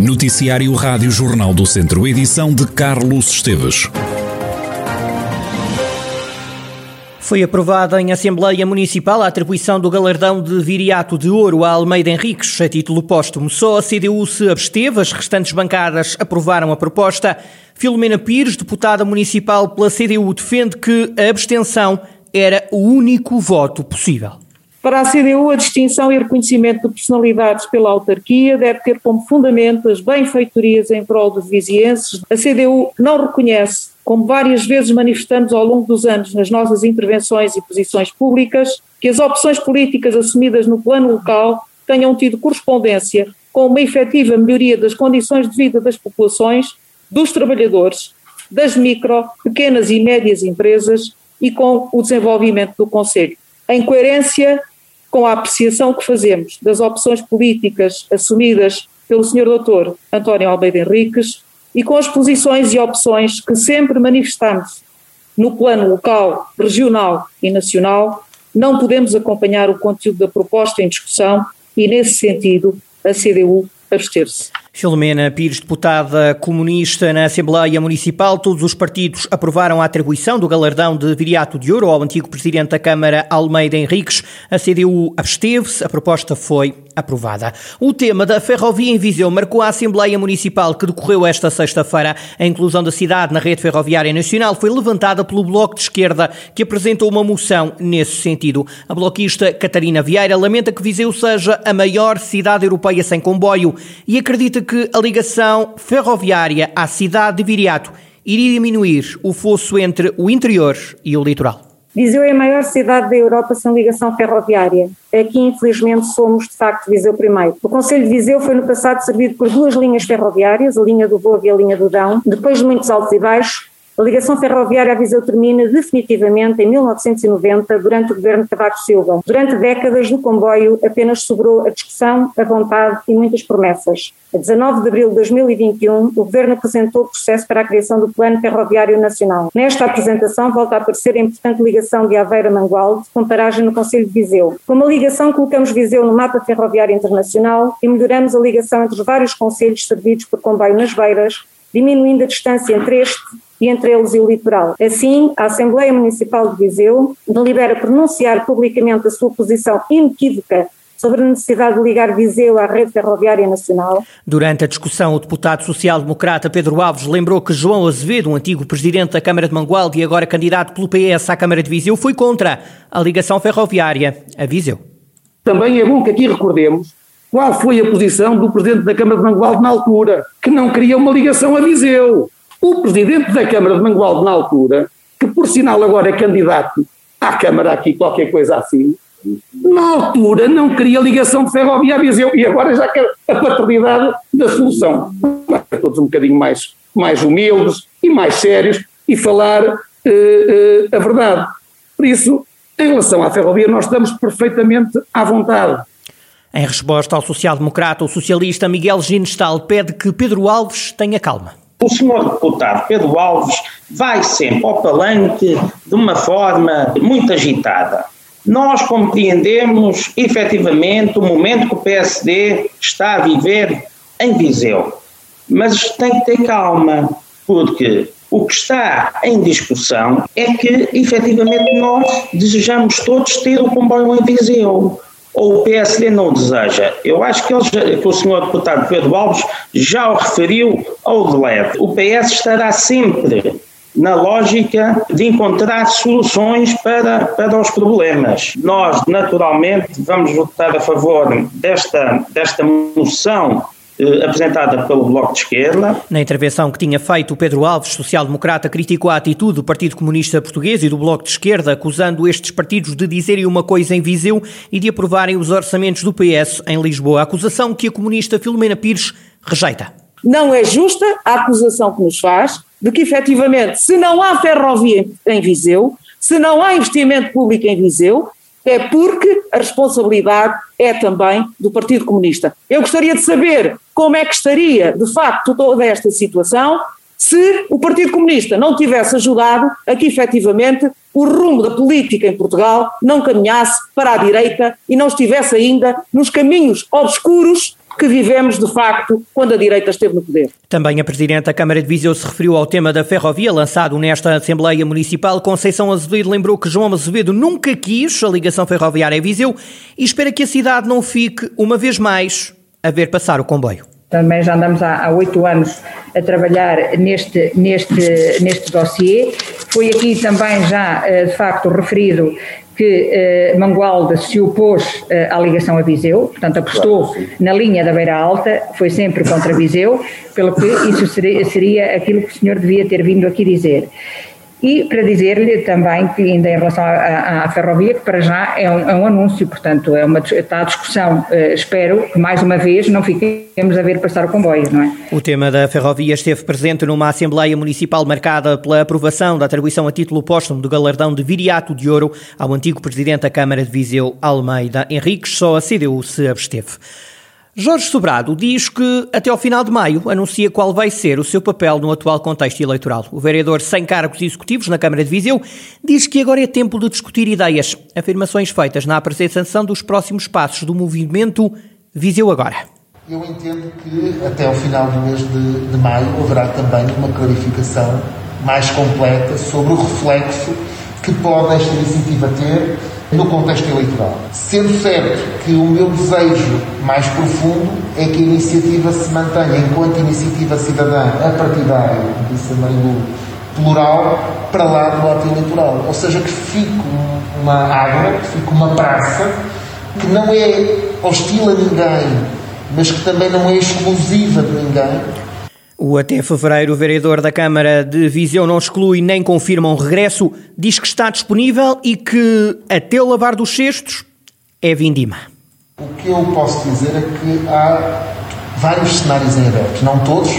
Noticiário Rádio Jornal do Centro, edição de Carlos Esteves. Foi aprovada em Assembleia Municipal a atribuição do galardão de Viriato de Ouro a Almeida Henriques, a título póstumo. Só a CDU se absteve, as restantes bancadas aprovaram a proposta. Filomena Pires, deputada municipal pela CDU, defende que a abstenção era o único voto possível. Para a CDU, a distinção e reconhecimento de personalidades pela autarquia deve ter como fundamento as benfeitorias em prol dos vizienses. A CDU não reconhece, como várias vezes manifestamos ao longo dos anos nas nossas intervenções e posições públicas, que as opções políticas assumidas no plano local tenham tido correspondência com uma efetiva melhoria das condições de vida das populações, dos trabalhadores, das micro, pequenas e médias empresas e com o desenvolvimento do Conselho. Em coerência com a apreciação que fazemos das opções políticas assumidas pelo Sr. Doutor António Almeida Henriques e com as posições e opções que sempre manifestamos no plano local, regional e nacional, não podemos acompanhar o conteúdo da proposta em discussão e, nesse sentido, a CDU abster-se. Filomena Pires, deputada comunista na Assembleia Municipal, todos os partidos aprovaram a atribuição do galardão de Viriato de Ouro ao antigo presidente da Câmara, Almeida Henriques. A CDU absteve-se, a proposta foi aprovada. O tema da ferrovia em Viseu marcou a Assembleia Municipal que decorreu esta sexta-feira. A inclusão da cidade na rede ferroviária nacional foi levantada pelo Bloco de Esquerda, que apresentou uma moção nesse sentido. A bloquista Catarina Vieira lamenta que Viseu seja a maior cidade europeia sem comboio e acredita que a ligação ferroviária à cidade de Viriato iria diminuir o fosso entre o interior e o litoral. Viseu é a maior cidade da Europa sem ligação ferroviária. Aqui, infelizmente, somos de facto Viseu primeiro. O Conselho de Viseu foi no passado servido por duas linhas ferroviárias, a linha do Vogo e a linha do Dão. Depois de muitos altos e baixos, a ligação ferroviária a Viseu termina definitivamente em 1990, durante o governo de Cavaco Silva. Durante décadas, no comboio apenas sobrou a discussão, a vontade e muitas promessas. A 19 de abril de 2021, o governo apresentou o processo para a criação do Plano Ferroviário Nacional. Nesta apresentação volta a aparecer a importante ligação de Aveira a Mangualde, com paragem no Conselho de Viseu. Com uma ligação, colocamos Viseu no mapa ferroviário internacional e melhoramos a ligação entre os vários conselhos servidos por comboio nas beiras, diminuindo a distância entre este e entre eles e o litoral. Assim, a Assembleia Municipal de Viseu delibera pronunciar publicamente a sua posição inequívoca sobre a necessidade de ligar Viseu à rede ferroviária nacional. Durante a discussão, o deputado social-democrata Pedro Alves lembrou que João Azevedo, um antigo presidente da Câmara de Mangualde e agora candidato pelo PS à Câmara de Viseu, foi contra a ligação ferroviária a Viseu. Também é bom que aqui recordemos qual foi a posição do presidente da Câmara de Mangualde na altura, que não queria uma ligação a Viseu. O presidente da Câmara de Mangualde na altura, que por sinal agora é candidato à Câmara aqui, qualquer coisa assim, na altura não queria ligação de ferrovia a Viseu e agora já quer a paternidade da solução. Todos um bocadinho mais, mais humildes e mais sérios e falar uh, uh, a verdade. Por isso, em relação à ferrovia, nós estamos perfeitamente à vontade. Em resposta ao social-democrata, o socialista Miguel Ginestal pede que Pedro Alves tenha calma. O senhor deputado Pedro Alves vai sempre ao palanque de uma forma muito agitada. Nós compreendemos efetivamente o momento que o PSD está a viver em Viseu, mas tem que ter calma, porque o que está em discussão é que efetivamente nós desejamos todos ter o comboio em Viseu ou o PSD não deseja? Eu acho que, ele, que o senhor deputado Pedro Alves já o referiu ao DELED. O PS estará sempre na lógica de encontrar soluções para, para os problemas. Nós, naturalmente, vamos votar a favor desta, desta moção apresentada pelo Bloco de Esquerda. Na intervenção que tinha feito, o Pedro Alves, social-democrata, criticou a atitude do Partido Comunista Português e do Bloco de Esquerda, acusando estes partidos de dizerem uma coisa em Viseu e de aprovarem os orçamentos do PS em Lisboa. A acusação que a comunista Filomena Pires rejeita. Não é justa a acusação que nos faz de que, efetivamente, se não há ferrovia em Viseu, se não há investimento público em Viseu, é porque a responsabilidade é também do Partido Comunista. Eu gostaria de saber como é que estaria, de facto, toda esta situação se o Partido Comunista não tivesse ajudado a que efetivamente o rumo da política em Portugal não caminhasse para a direita e não estivesse ainda nos caminhos obscuros que vivemos, de facto, quando a direita esteve no poder. Também a Presidente da Câmara de Viseu se referiu ao tema da ferrovia lançado nesta Assembleia Municipal. Conceição Azevedo lembrou que João Azevedo nunca quis a ligação ferroviária a Viseu e espera que a cidade não fique, uma vez mais, a ver passar o comboio. Também já andamos há oito anos a trabalhar neste, neste, neste dossiê. Foi aqui também já, eh, de facto, referido que eh, Mangualde se opôs eh, à ligação a Viseu, portanto apostou na linha da Beira Alta, foi sempre contra Viseu, pelo que isso seria, seria aquilo que o senhor devia ter vindo aqui dizer. E para dizer-lhe também que, ainda em relação à, à ferrovia, que para já é um, é um, anúncio, portanto, é uma, está a discussão. Uh, espero que, mais uma vez, não fiquemos a ver passar o comboio, não é? O tema da ferrovia esteve presente numa Assembleia Municipal marcada pela aprovação da atribuição a título póstumo do galardão de Viriato de Ouro ao antigo Presidente da Câmara de Viseu, Almeida Henriques. Só a CDU se absteve. Jorge Sobrado diz que até ao final de maio anuncia qual vai ser o seu papel no atual contexto eleitoral. O vereador sem cargos executivos na Câmara de Viseu diz que agora é tempo de discutir ideias, afirmações feitas na apresentação dos próximos passos do movimento Viseu Agora. Eu entendo que até ao final do mês de, de maio haverá também uma clarificação mais completa sobre o reflexo que pode esta iniciativa ter no contexto eleitoral. Sendo certo que o meu desejo mais profundo é que a iniciativa se mantenha enquanto iniciativa cidadã apartidária, disse a Marilu, plural, para lá do ato eleitoral. Ou seja, que fique uma água, que fique uma praça, que não é hostil a ninguém, mas que também não é exclusiva de ninguém, o até fevereiro, vereador da Câmara de Viseu não exclui nem confirma um regresso, diz que está disponível e que até o lavar dos cestos é vindima. O que eu posso dizer é que há vários cenários em aberto, não todos.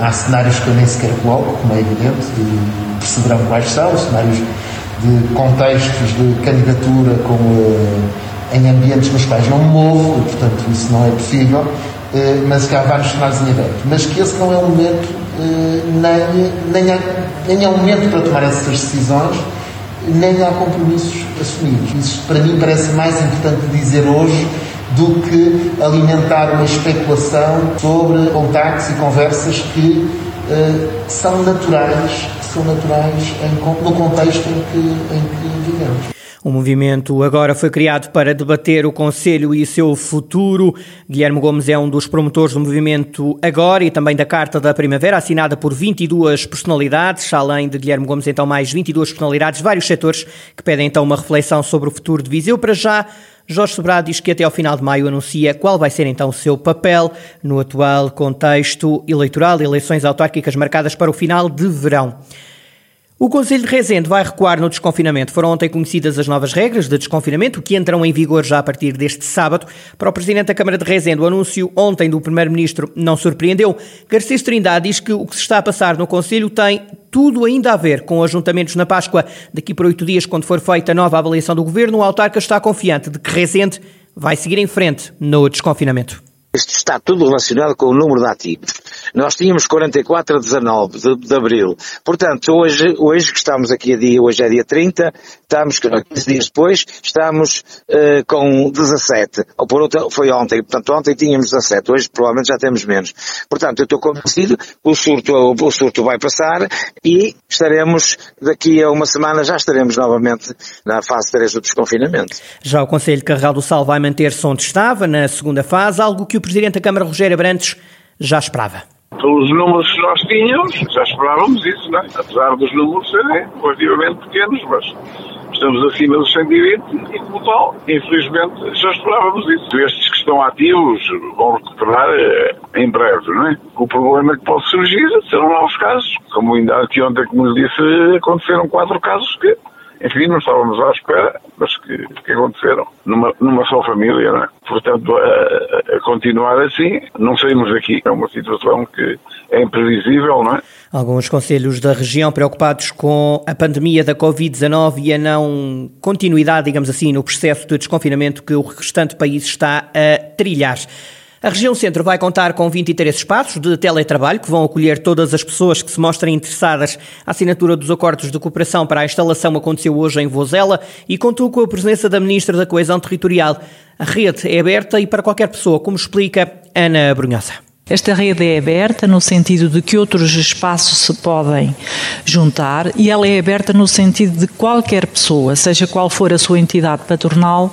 Há cenários que eu nem sequer coloco, como é evidente, e perceberão quais são, cenários de contextos de candidatura com, uh, em ambientes nos quais não me movo, e, portanto isso não é possível. Eh, mas que há vários cenários em aberto. Mas que esse não é o momento, eh, nem, nem, há, nem é momento para tomar essas decisões, nem há compromissos assumidos. Isso para mim parece mais importante dizer hoje do que alimentar uma especulação sobre contactos e conversas que uh, são naturais, que são naturais em, no contexto em que, em que vivemos. O movimento agora foi criado para debater o Conselho e seu futuro. Guilherme Gomes é um dos promotores do movimento Agora e também da Carta da Primavera, assinada por 22 personalidades, além de Guilherme Gomes, então mais 22 personalidades, vários setores que pedem então uma reflexão sobre o futuro de Viseu. Para já, Jorge Sobrado diz que até ao final de maio anuncia qual vai ser então o seu papel no atual contexto eleitoral, eleições autárquicas marcadas para o final de verão. O Conselho de Rezende vai recuar no desconfinamento. Foram ontem conhecidas as novas regras de desconfinamento, que entram em vigor já a partir deste sábado. Para o Presidente da Câmara de Rezende, o anúncio ontem do Primeiro-Ministro não surpreendeu. Garcês Trindade diz que o que se está a passar no Conselho tem tudo ainda a ver com ajuntamentos na Páscoa. Daqui por oito dias, quando for feita a nova avaliação do Governo, o autarca está confiante de que Rezende vai seguir em frente no desconfinamento. Isto está tudo relacionado com o número de ativos. Nós tínhamos 44 a 19 de, de, abril. Portanto, hoje, hoje que estamos aqui a dia, hoje é dia 30, estamos, 15 dias depois, estamos uh, com 17. Ou por outra, foi ontem. Portanto, ontem tínhamos 17, hoje provavelmente já temos menos. Portanto, eu estou convencido que o surto, o surto vai passar e estaremos, daqui a uma semana, já estaremos novamente na fase 3 do desconfinamento. Já o Conselho de Carregal do Sal vai manter-se onde estava, na segunda fase, algo que o Presidente da Câmara, Rogério Abrantes, já esperava. Pelos números que nós tínhamos, já esperávamos isso, não é? Apesar dos números serem relativamente pequenos, mas estamos acima dos 120 e, como tal, infelizmente, já esperávamos isso. Estes que estão ativos vão recuperar eh, em breve, não é? O problema que pode surgir serão novos casos. Como ainda ontem, como lhe disse, aconteceram quatro casos que enfim, não estávamos à espera, mas que, que aconteceram numa, numa só família, não é? Portanto, a, a, continuar assim, não saímos daqui. É uma situação que é imprevisível, não é? Alguns conselhos da região preocupados com a pandemia da Covid-19 e a não continuidade, digamos assim, no processo de desconfinamento que o restante país está a trilhar. A região centro vai contar com 23 espaços de teletrabalho que vão acolher todas as pessoas que se mostrem interessadas. A assinatura dos acordos de cooperação para a instalação aconteceu hoje em Vozela e contou com a presença da Ministra da Coesão Territorial. A rede é aberta e para qualquer pessoa, como explica Ana Brunhosa. Esta rede é aberta no sentido de que outros espaços se podem juntar e ela é aberta no sentido de qualquer pessoa, seja qual for a sua entidade patronal,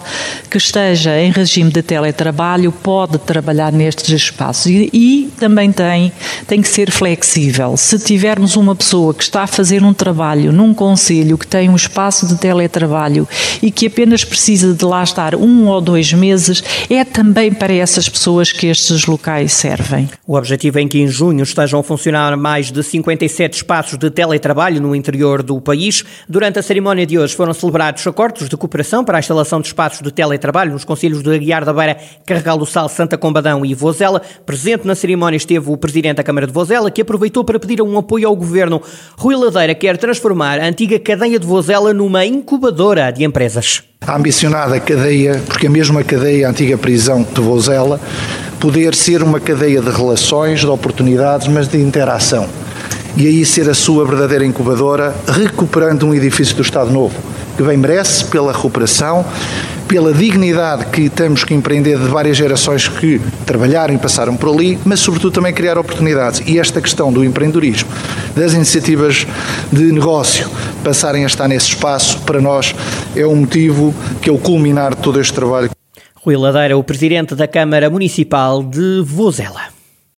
que esteja em regime de teletrabalho, pode trabalhar nestes espaços e, e também tem, tem que ser flexível. Se tivermos uma pessoa que está a fazer um trabalho num conselho que tem um espaço de teletrabalho e que apenas precisa de lá estar um ou dois meses, é também para essas pessoas que estes locais servem. O objetivo é que em junho estejam a funcionar mais de 57 espaços de teletrabalho no interior do país. Durante a cerimónia de hoje foram celebrados acordos de cooperação para a instalação de espaços de teletrabalho nos conselhos de Aguiar da Beira, Carregal do Sal, Santa Combadão e Vozela. Presente na cerimónia esteve o presidente da Câmara de Vozela, que aproveitou para pedir um apoio ao governo. Rui Ladeira quer transformar a antiga cadeia de Vozela numa incubadora de empresas. A ambicionada cadeia, porque a mesma cadeia, a antiga prisão de Vozela, poder ser uma cadeia de relações, de oportunidades, mas de interação. E aí ser a sua verdadeira incubadora, recuperando um edifício do Estado Novo, que bem merece pela recuperação, pela dignidade que temos que empreender de várias gerações que trabalharam e passaram por ali, mas sobretudo também criar oportunidades. E esta questão do empreendedorismo, das iniciativas de negócio passarem a estar nesse espaço, para nós é um motivo que é o culminar de todo este trabalho. Rui Ladeira, o presidente da Câmara Municipal de Vozela.